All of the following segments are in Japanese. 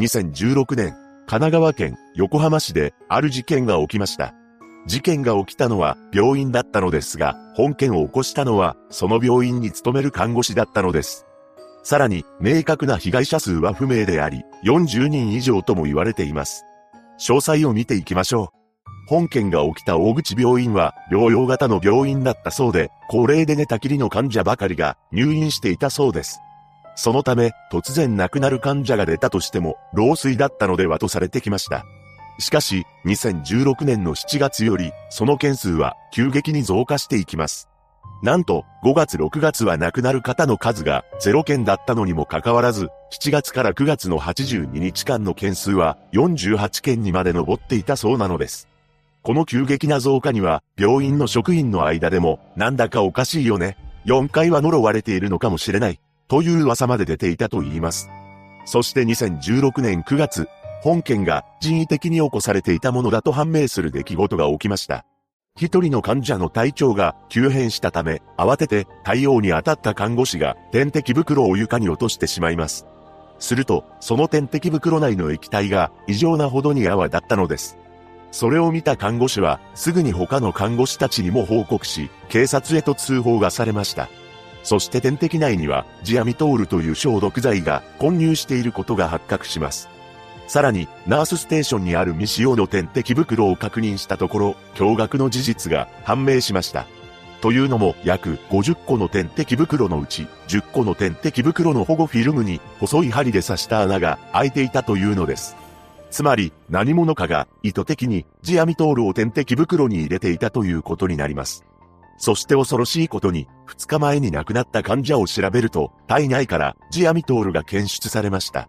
2016年、神奈川県横浜市である事件が起きました。事件が起きたのは病院だったのですが、本件を起こしたのはその病院に勤める看護師だったのです。さらに、明確な被害者数は不明であり、40人以上とも言われています。詳細を見ていきましょう。本件が起きた大口病院は、療養型の病院だったそうで、高齢で寝たきりの患者ばかりが入院していたそうです。そのため、突然亡くなる患者が出たとしても、老衰だったのではとされてきました。しかし、2016年の7月より、その件数は急激に増加していきます。なんと、5月6月は亡くなる方の数が0件だったのにもかかわらず、7月から9月の82日間の件数は48件にまで上っていたそうなのです。この急激な増加には、病院の職員の間でも、なんだかおかしいよね。4回は呪われているのかもしれない。という噂まで出ていたと言います。そして2016年9月、本件が人為的に起こされていたものだと判明する出来事が起きました。一人の患者の体調が急変したため、慌てて対応に当たった看護師が点滴袋を床に落としてしまいます。すると、その点滴袋内の液体が異常なほどに泡だったのです。それを見た看護師は、すぐに他の看護師たちにも報告し、警察へと通報がされました。そして点滴内には、ジアミトールという消毒剤が混入していることが発覚します。さらに、ナースステーションにある未使用の点滴袋を確認したところ、驚愕の事実が判明しました。というのも、約50個の点滴袋のうち、10個の点滴袋の保護フィルムに、細い針で刺した穴が開いていたというのです。つまり、何者かが意図的にジアミトールを点滴袋に入れていたということになります。そして恐ろしいことに、2日前に亡くなった患者を調べると、体内からジアミトールが検出されました。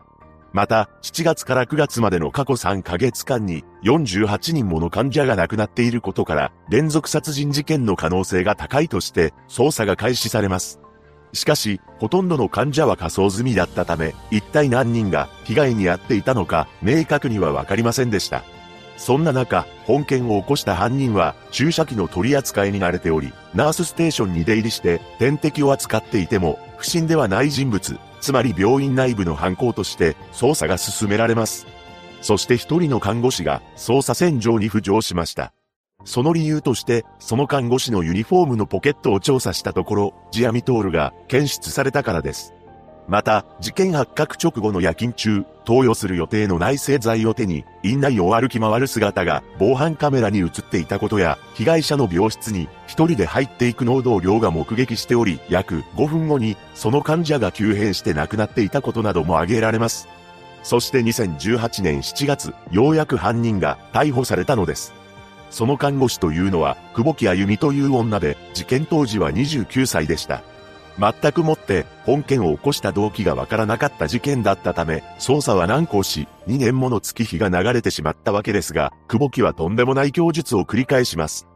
また、7月から9月までの過去3ヶ月間に48人もの患者が亡くなっていることから、連続殺人事件の可能性が高いとして捜査が開始されます。しかし、ほとんどの患者は仮装済みだったため、一体何人が被害に遭っていたのか、明確にはわかりませんでした。そんな中、本件を起こした犯人は、注射器の取り扱いに慣れており、ナースステーションに出入りして、点滴を扱っていても、不審ではない人物、つまり病院内部の犯行として捜査が進められます。そして一人の看護師が捜査線上に浮上しました。その理由として、その看護師のユニフォームのポケットを調査したところ、ジアミトールが検出されたからです。また、事件発覚直後の夜勤中、投与する予定の内製剤を手に、院内を歩き回る姿が防犯カメラに映っていたことや、被害者の病室に一人で入っていく能動量が目撃しており、約5分後に、その患者が急変して亡くなっていたことなども挙げられます。そして2018年7月、ようやく犯人が逮捕されたのです。その看護師というのは、久保木あゆみという女で、事件当時は29歳でした。全くもって本件を起こした動機がわからなかった事件だったため、捜査は難航し、2年もの月日が流れてしまったわけですが、久保木はとんでもない供述を繰り返します。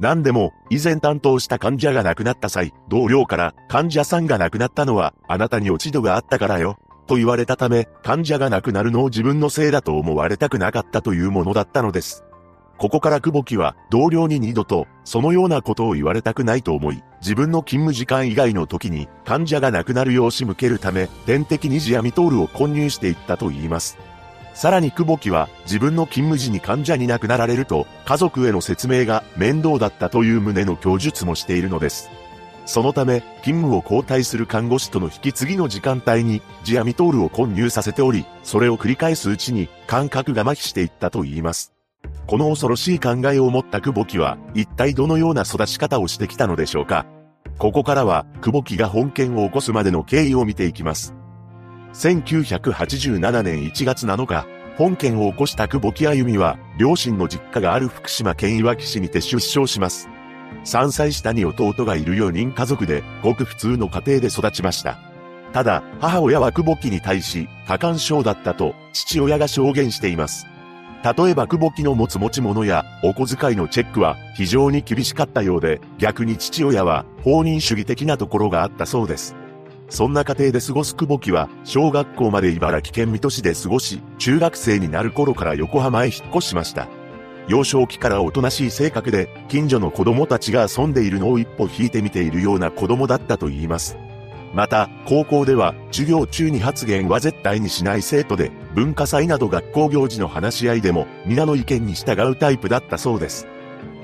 何でも、以前担当した患者が亡くなった際、同僚から患者さんが亡くなったのは、あなたに落ち度があったからよ。と言われたため、患者が亡くなるのを自分のせいだと思われたくなかったというものだったのです。ここから久保木は同僚に二度とそのようなことを言われたくないと思い、自分の勤務時間以外の時に患者が亡くなるよう仕向けるため、点滴にジアミトールを混入していったと言います。さらに久保木は自分の勤務時に患者に亡くなられると家族への説明が面倒だったという旨の供述もしているのです。そのため、勤務を交代する看護師との引き継ぎの時間帯にジアミトールを混入させており、それを繰り返すうちに感覚が麻痺していったと言います。この恐ろしい考えを持った久保木は、一体どのような育ち方をしてきたのでしょうかここからは、久保木が本件を起こすまでの経緯を見ていきます。1987年1月7日、本件を起こした久保木あゆみは、両親の実家がある福島県いわき市にて出生します。3歳下に弟がいる4人家族で、ごく普通の家庭で育ちました。ただ、母親は久保木に対し、過干渉だったと、父親が証言しています。例えば久保木の持つ持ち物やお小遣いのチェックは非常に厳しかったようで、逆に父親は放任主義的なところがあったそうです。そんな家庭で過ごす久保木は、小学校まで茨城県水戸市で過ごし、中学生になる頃から横浜へ引っ越しました。幼少期からおとなしい性格で、近所の子供たちが遊んでいるのを一歩引いてみているような子供だったと言います。また、高校では、授業中に発言は絶対にしない生徒で、文化祭など学校行事の話し合いでも皆の意見に従うタイプだったそうです。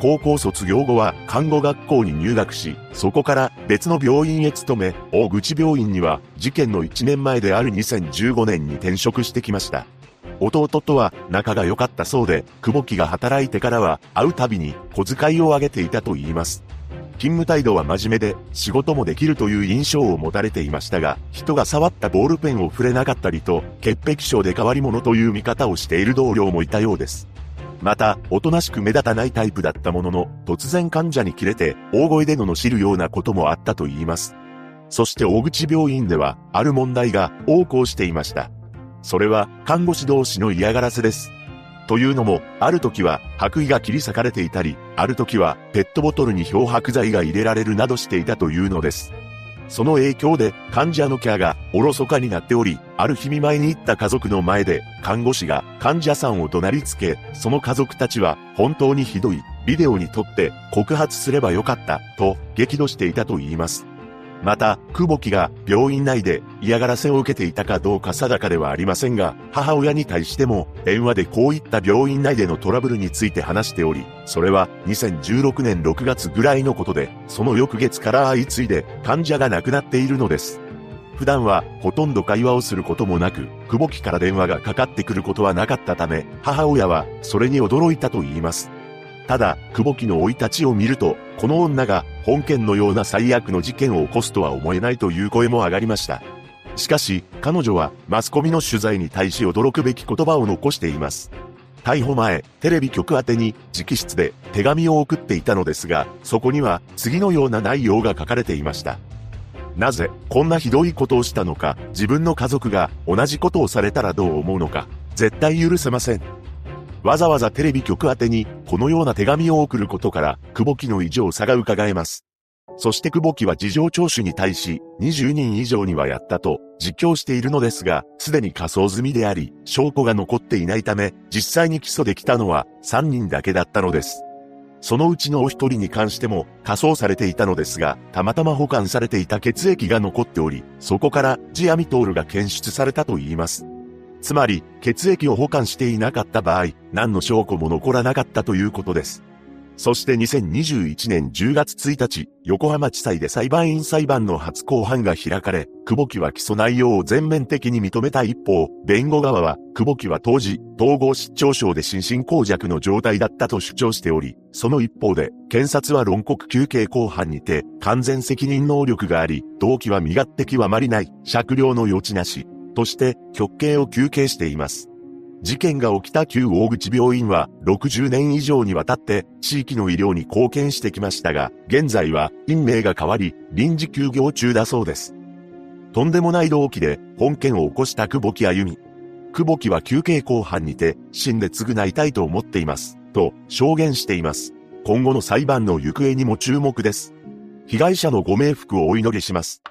高校卒業後は看護学校に入学し、そこから別の病院へ勤め、大口病院には事件の1年前である2015年に転職してきました。弟とは仲が良かったそうで、久保木が働いてからは会うたびに小遣いをあげていたと言います。勤務態度は真面目で仕事もできるという印象を持たれていましたが、人が触ったボールペンを触れなかったりと、潔癖症で変わり者という見方をしている同僚もいたようです。また、おとなしく目立たないタイプだったものの、突然患者に切れて、大声で罵るようなこともあったと言います。そして大口病院では、ある問題が横行していました。それは、看護師同士の嫌がらせです。というのも、ある時は白衣が切り裂かれていたり、ある時はペットボトルに漂白剤が入れられるなどしていたというのです。その影響で患者のケアがおろそかになっており、ある日見舞いに行った家族の前で看護師が患者さんを怒鳴りつけ、その家族たちは本当にひどい、ビデオに撮って告発すればよかった、と激怒していたと言います。また、久保木が病院内で嫌がらせを受けていたかどうか定かではありませんが、母親に対しても電話でこういった病院内でのトラブルについて話しており、それは2016年6月ぐらいのことで、その翌月から相次いで患者が亡くなっているのです。普段はほとんど会話をすることもなく、久保木から電話がかかってくることはなかったため、母親はそれに驚いたと言います。ただ、久保木の生い立ちを見ると、この女が本件のような最悪の事件を起こすとは思えないという声も上がりました。しかし、彼女はマスコミの取材に対し驚くべき言葉を残しています。逮捕前、テレビ局宛てに直筆で手紙を送っていたのですが、そこには次のような内容が書かれていました。なぜ、こんなひどいことをしたのか、自分の家族が同じことをされたらどう思うのか、絶対許せません。わざわざテレビ局宛てに、このような手紙を送ることから、久保木の異常さが伺えます。そして久保木は事情聴取に対し、20人以上にはやったと、実況しているのですが、すでに仮装済みであり、証拠が残っていないため、実際に起訴できたのは3人だけだったのです。そのうちのお一人に関しても仮装されていたのですが、たまたま保管されていた血液が残っており、そこからジアミトールが検出されたと言います。つまり、血液を保管していなかった場合、何の証拠も残らなかったということです。そして2021年10月1日、横浜地裁で裁判員裁判の初公判が開かれ、久保木は起訴内容を全面的に認めた一方、弁護側は、久保木は当時、統合失調症で心神耗弱の状態だったと主張しており、その一方で、検察は論告休刑公判にて、完全責任能力があり、動機は身勝手極まりない、酌量の余地なし、として極刑を求刑しています。事件が起きた旧大口病院は60年以上にわたって地域の医療に貢献してきましたが、現在は院名が変わり臨時休業中だそうです。とんでもない動機で本件を起こした久保木歩み。久保木は休憩後半にて死んで償いたいと思っています。と証言しています。今後の裁判の行方にも注目です。被害者のご冥福をお祈りします。